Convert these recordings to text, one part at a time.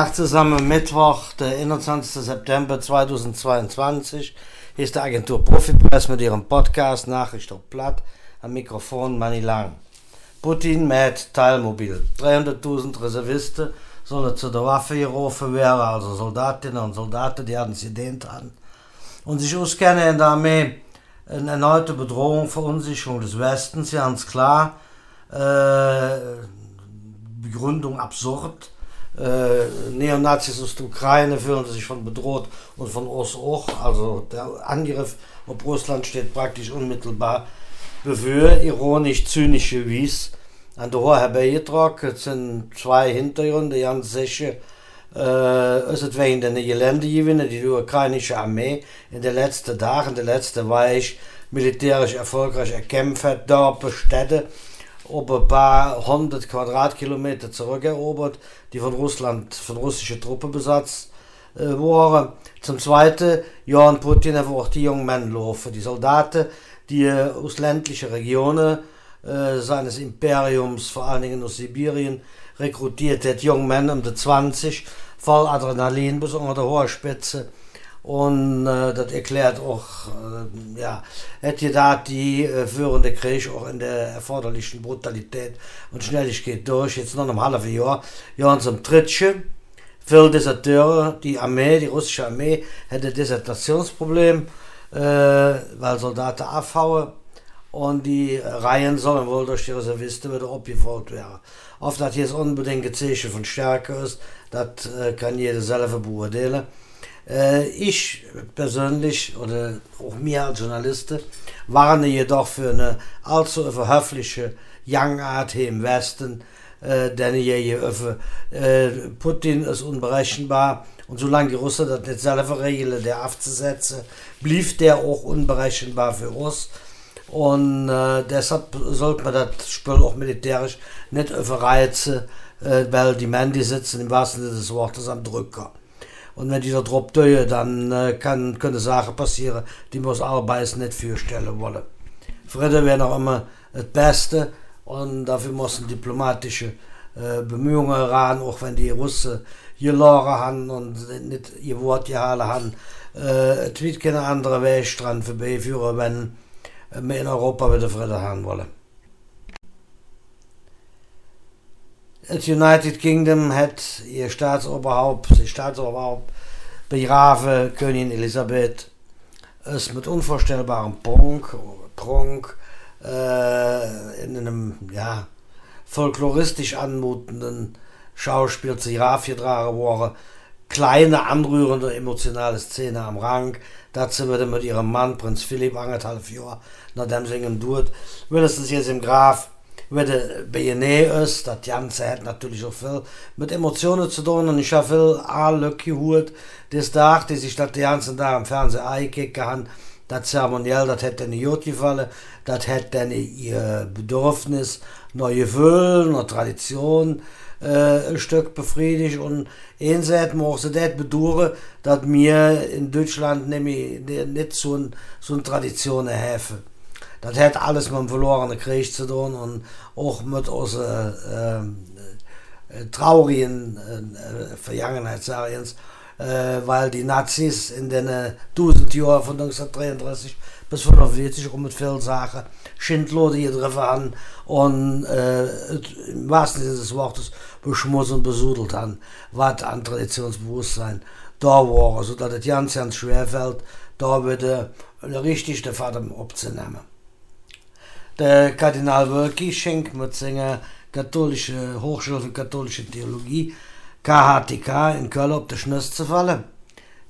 Tag zusammen, Mittwoch, der 21. September 2022. Hier ist die Agentur Profipress mit ihrem Podcast Nachricht auf Platt. Am Mikrofon Manny Lang. Putin mit Teilmobil. 300.000 Reservisten sollen zu der Waffe gerufen werden, also Soldatinnen und Soldaten, die haben sie dient haben. Und sich auskennen in der Armee. Eine erneute Bedrohung, Verunsicherung des Westens, ganz klar. Äh, Begründung absurd äh, Neonazis aus der Ukraine fühlen sich von bedroht und von Ost auch. Also der Angriff auf Russland steht praktisch unmittelbar bevor, ironisch, zynische Wies. An der Hohe herbeigetragen sind zwei Hintergründe, ganz sicher. Äh, es ist wegen der Geländegewinne, die die ukrainische Armee in den letzten Tagen, in den letzten Wochen militärisch erfolgreich erkämpft hat, Dörfer, Städte, ob ein paar hundert Quadratkilometer zurückerobert, die von Russland, von russischen Truppen besetzt äh, waren. Zum Zweiten, Johann Putin hat auch die jungen Männer laufen, die Soldaten, die äh, aus ländlichen Regionen äh, seines Imperiums, vor allen Dingen aus Sibirien, rekrutiert hat, junge Männer um die 20, voll Adrenalin bis unter der hohen Spitze und äh, das erklärt auch, äh, ja, hätte da die äh, führende Krieg auch in der erforderlichen Brutalität und Schnelligkeit durch. Jetzt noch einem halben Jahr, ja, und zum Dritten, für Deserteure, die Armee, die russische Armee, hätte Desertationsproblem, äh, weil Soldaten abhauen und die Reihen sollen wohl durch die Reservisten wieder abgefolgt werden. Oft hat jetzt unbedingt ein Zeichen von Stärke ist, das äh, kann jeder selber beurteilen. Äh, ich persönlich oder auch mir als Journalist warne jedoch für eine allzu verhöfliche Young-Art hier im Westen, äh, denn hier äh, Putin ist unberechenbar und solange die Russen das nicht selber regeln, der aufzusetzen, blieb der auch unberechenbar für uns. Und äh, deshalb sollte man das Spiel auch militärisch nicht überreizen, äh, weil die Männer, die sitzen im wahrsten Sinne des Wortes am Drücker. Und wenn dieser Drop döhe, dann äh, kann, können Sachen passieren, die wir uns arbeits nicht vorstellen wollen. Friede wäre noch immer das Beste und dafür müssen diplomatische äh, Bemühungen ran, auch wenn die Russen geloren haben und nicht ihr Wort gehalten haben. Äh, es wird keine andere Weg dran vorbeiführen, wenn wir in Europa wieder Friede haben wollen. Das United Kingdom hat ihr Staatsoberhaupt, das Staatsoberhaupt begraven, Königin Elisabeth, ist mit unvorstellbarem Prunk, Prunk äh, in einem ja, folkloristisch anmutenden Schauspiel zu getragen worden. Kleine, anrührende, emotionale Szene am Rang. Dazu wird mit ihrem Mann, Prinz Philipp, anderthalb nachdem sie ihn tut, mindestens jetzt im Graf de BNE ist, das Ganze hat natürlich auch viel mit Emotionen zu tun und ich habe viel alle gehört, das Tag, die sich das ganze Tag im Fernsehen eingekickt haben, das Zeremoniell, das hätte nicht gut gefallen, das hätte dann ihr Bedürfnis, neue Gefühl, neue Tradition, ein Stück befriedigt und einseitig muss so das bedauern, dass wir in Deutschland nämlich nicht so, so eine Tradition haben. Das hat alles mit dem verlorenen Krieg zu tun und auch mit unseren äh, äh, traurigen äh, Vergangenheit, sage ich äh, weil die Nazis in den äh, 1000 Jahren von 1933 bis 1945 um mit vielen Sachen Schindlode getroffen haben und äh, im wahrsten Sinne des Wortes beschmutzt und besudelt haben, was an Traditionsbewusstsein da war, sodass es ganz, ganz schwer fällt, da wieder richtig den Vater abzunehmen. Der Kardinal Wölki seiner katholische Hochschule für katholische Theologie KHTK in Köln auf der fallen.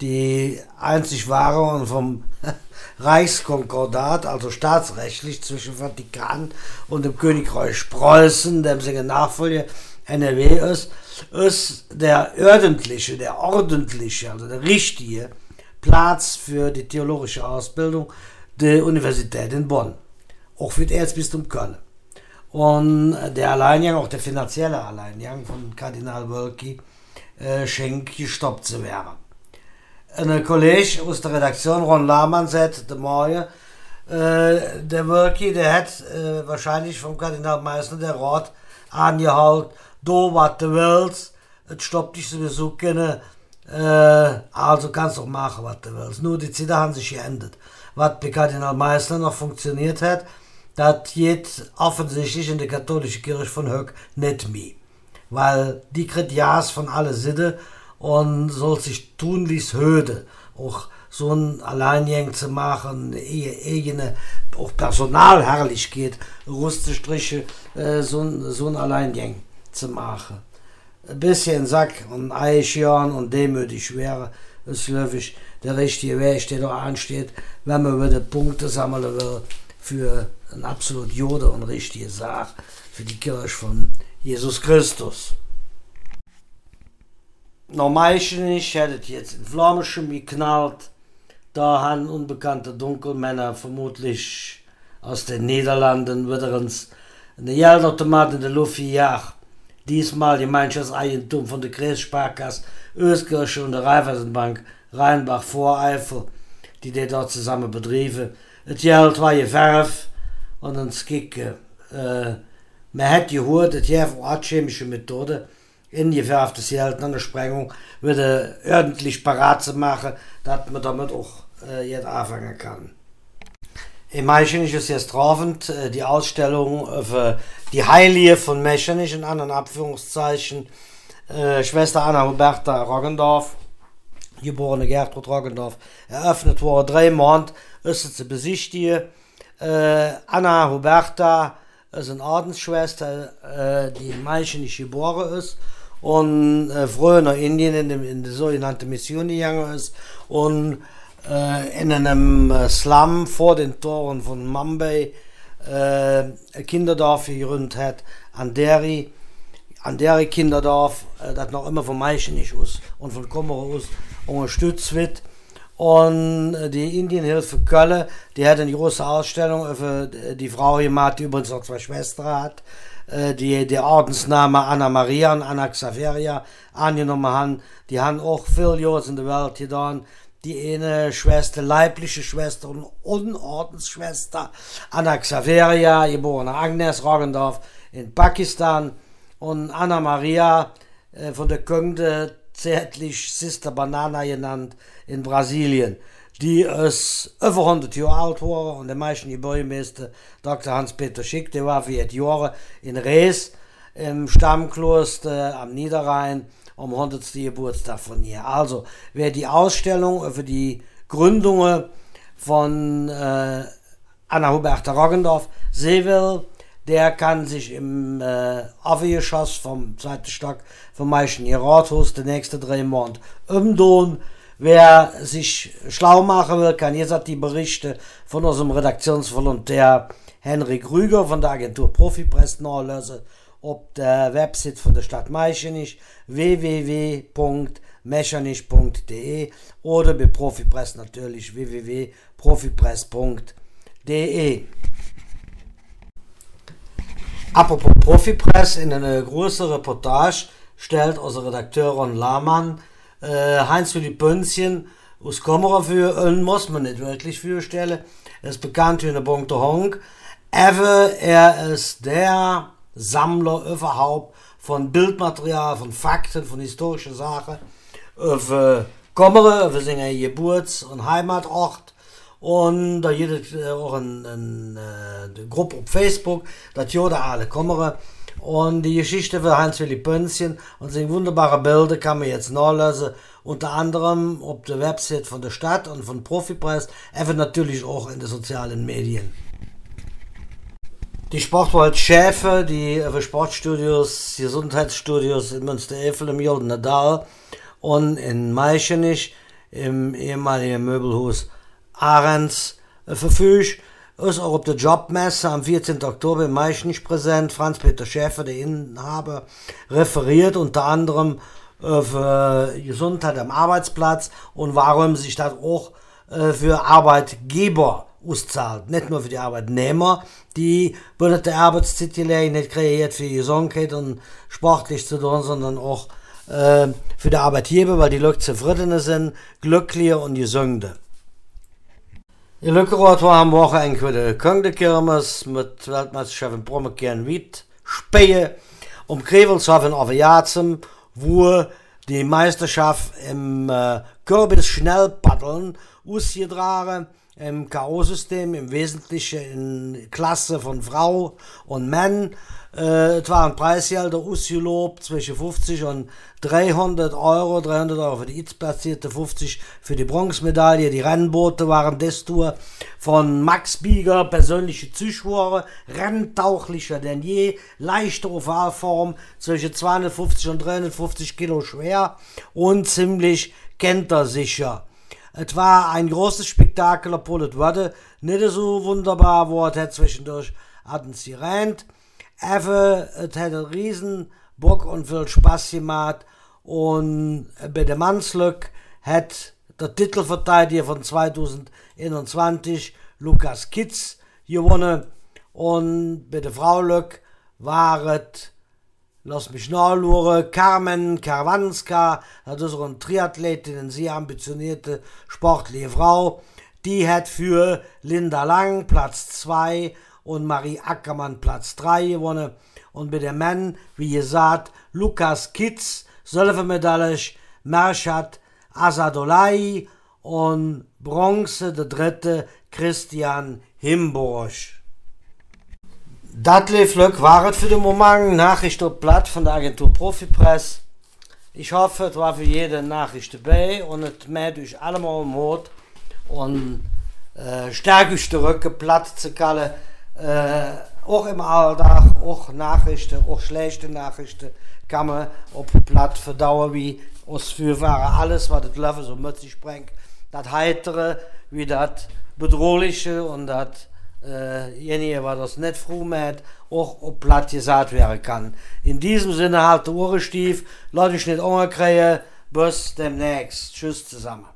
Die einzig wahre und vom Reichskonkordat, also staatsrechtlich zwischen Vatikan und dem Königreich Preußen, dem seine Nachfolger NRW ist, ist der ordentliche, der ordentliche, also der richtige Platz für die theologische Ausbildung der Universität in Bonn auch für das Erzbistum Köln. Und der Alleingang, auch der finanzielle Alleingang von Kardinal Wölki, äh, schenkt gestoppt zu werden. Ein Kollege aus der Redaktion, Ron Lahmann, sagt, der Morgen, äh, der Wölki, der hat äh, wahrscheinlich vom Kardinal Meißner der Rat angehalten, do was du willst, es stoppt dich sowieso keine, äh, also kannst du machen, was du willst. Nur die Zeiten haben sich geändert. Was bei Kardinal Meissner noch funktioniert hat, das geht offensichtlich in der katholischen Kirche von Höck nicht mehr. Weil die kriegt Jas von alle Sitte und soll sich tunlichst höde. Auch so ein Alleingang zu machen, eigene auch Personalherrlichkeit, Rustestriche, äh, so, ein Alleingang zu machen. Ein bisschen Sack und Eichjahren und demütig wäre es, glaube der richtige Weg, der da ansteht, wenn man wieder Punkte sammeln will für ein absolut Jode und richtige Sache für die Kirche von Jesus Christus. Normal nicht, hättet jetzt in Flammenschirm geknallt, da haben unbekannte Dunkelmänner vermutlich aus den Niederlanden wieder uns eine Geldautomat in der Luft gejagt. Diesmal gemeinschaftliches Eigentum von der Kreissparkasse, Öskirche und der Raiffeisenbank Rheinbach-Voreifel, die die dort zusammen betrieben. Das Geld war gefärbt und uns kicken. Äh, man hat gehört, dass je von chemische Methode ingefärbtes Geld an der Sprengung wieder ordentlich parat zu machen, dass man damit auch äh, jetzt anfangen kann. Im Meichen ist jetzt trauend äh, die Ausstellung für die Heilige von Mechenich in anderen Abführungszeichen äh, Schwester Anna Huberta Roggendorf, geborene Gertrud Roggendorf, eröffnet wurde. Drei Monate ist zu besichtigen. Äh, Anna Huberta ist eine Ordensschwester, äh, die in Meichen geboren ist und äh, früher nach Indien in, dem, in die sogenannte Mission gegangen ist und äh, in einem äh, Slum vor den Toren von Mumbai äh, ein Kinderdorf gegründet hat, an der an der Kinderdorf, äh, das noch immer von Meichen ist aus und von Kummer aus unterstützt wird. Und äh, die Indienhilfe Köln, die hat eine große Ausstellung für die Frau gemacht, die übrigens noch zwei Schwestern hat, äh, die der Ordensname Anna Maria und Anna Xaveria angenommen haben. Die haben auch viel Jahre in der Welt getan die eine Schwester, leibliche Schwester und Unordensschwester Anna Xaveria, geborene Agnes Roggendorf in Pakistan und Anna Maria äh, von der Könde zärtlich Sister Banana genannt in Brasilien, die es über 100 Jahre alt war und der meisten Gebäudemeister Dr. Hans-Peter Schick, der war vier Jahre in Rees im Stammkloster am Niederrhein am 100. Geburtstag von ihr. Also, wer die Ausstellung für die Gründungen von äh, Anna Huberta Roggendorf sehen will, der kann sich im äh, Aufgeschoss vom zweiten Stock vom Meischen Rathaus die nächsten drei Monate umdrehen. Wer sich schlau machen will, kann jetzt die Berichte von unserem Redaktionsvolontär Henrik Rüger von der Agentur Profipress nachlesen op der Website von der Stadt Meichenich www.mechanich.de oder bei Profipress natürlich www.profipress.de. Apropos Profipress, in einer großen Reportage stellt unser Redakteurin Lahmann äh, Heinz-Philipp Bönzchen aus Kamera für und muss man nicht wirklich vorstellen. Er ist bekannt wie eine Bunte Honk. Aber er ist der Sammler überhaupt von Bildmaterial, von Fakten, von historischen Sachen, über Kommere, über seine Geburts- und Heimatort. Und da gibt es auch eine, eine, eine Gruppe auf Facebook, das Jode alle Kommere. Und die Geschichte von Heinz-Willi Pönzchen und seine wunderbare Bilder kann man jetzt nachlesen. Unter anderem auf der Website von der Stadt und von Profipreis, einfach natürlich auch in den sozialen Medien. Die Sportwald Schäfer, die für Sportstudios, Gesundheitsstudios in Münster-Eifel im Jordan Nadal und in Meichenich im ehemaligen Möbelhaus Ahrens äh, verfügt. Ist auch auf der Jobmesse am 14. Oktober in Meichenich präsent. Franz-Peter Schäfer, der Inhaber, referiert unter anderem äh, für Gesundheit am Arbeitsplatz und warum sich das auch äh, für Arbeitgeber auszahlt. Nicht nur für die Arbeitnehmer, die Arbeitstitel nicht kreiert für Gesundheit und sportlich zu tun, sondern auch äh, für die Arbeitgeber, weil die Leute zufrieden sind, glücklicher und gesünder. Die war am Wochenende der Königkirmes mit Weltmeisterschaft in Brommekehren Wied, Speie, um Krevelshofen auf Jazem, wo die Meisterschaft im äh, Kürbis Schnellpaddeln ausgetragen im K.O.-System, im Wesentlichen in Klasse von Frau und Mann. Äh, es war ein Preisgelder ausgelobt zwischen 50 und 300 Euro. 300 Euro für die Itz-Platzierte, 50 für die Bronzemedaille. Die Rennboote waren Tour von Max Bieger, persönliche Zuschauer, renntauchlicher denn je, leichte Ovalform, zwischen 250 und 350 Kilo schwer und ziemlich kentersicher. Es war ein großes Spektakel, obwohl es wurde nicht so wunderbar. Es hat zwischendurch hatten sie rennt. Effe, es hat einen riesen Bock und viel Spaß gemacht. Und bei der Mannslück hat der Titelverteidiger von 2021, Lukas Kitz, gewonnen. Und bei der Frau Lück war es Lass mich nachschauen. Carmen Karwanska, das ist eine Triathletin, eine sehr ambitionierte, sportliche Frau. Die hat für Linda Lang Platz 2 und Marie Ackermann Platz 3 gewonnen. Und bei den Männern, wie gesagt, Lukas Kitz, Silbermedaille, Merschat Asadolai und Bronze, der dritte, Christian Himborsch. Dat leeflijk war het für den Moment. Nachricht op Blatt von der Agentur Profipress. Ich hoffe, es war für jede Nachricht dabei und es mäht euch allemal Mut und äh, stärke euch zurück, Platt zu kallen. Äh, auch im Alltag, auch Nachrichten, auch schlechte Nachrichten kann man auf Platt verdauen, wie aus für waren. Alles, was das Löffel so mit sich bringt. Das Heitere, wie das Bedrohliche und das äh, jenige, was das nicht froh mit, auch auf platt gesagt werden kann. In diesem Sinne halt der Ohrestief, lass dich nicht umkriegen, bis demnächst. Tschüss zusammen.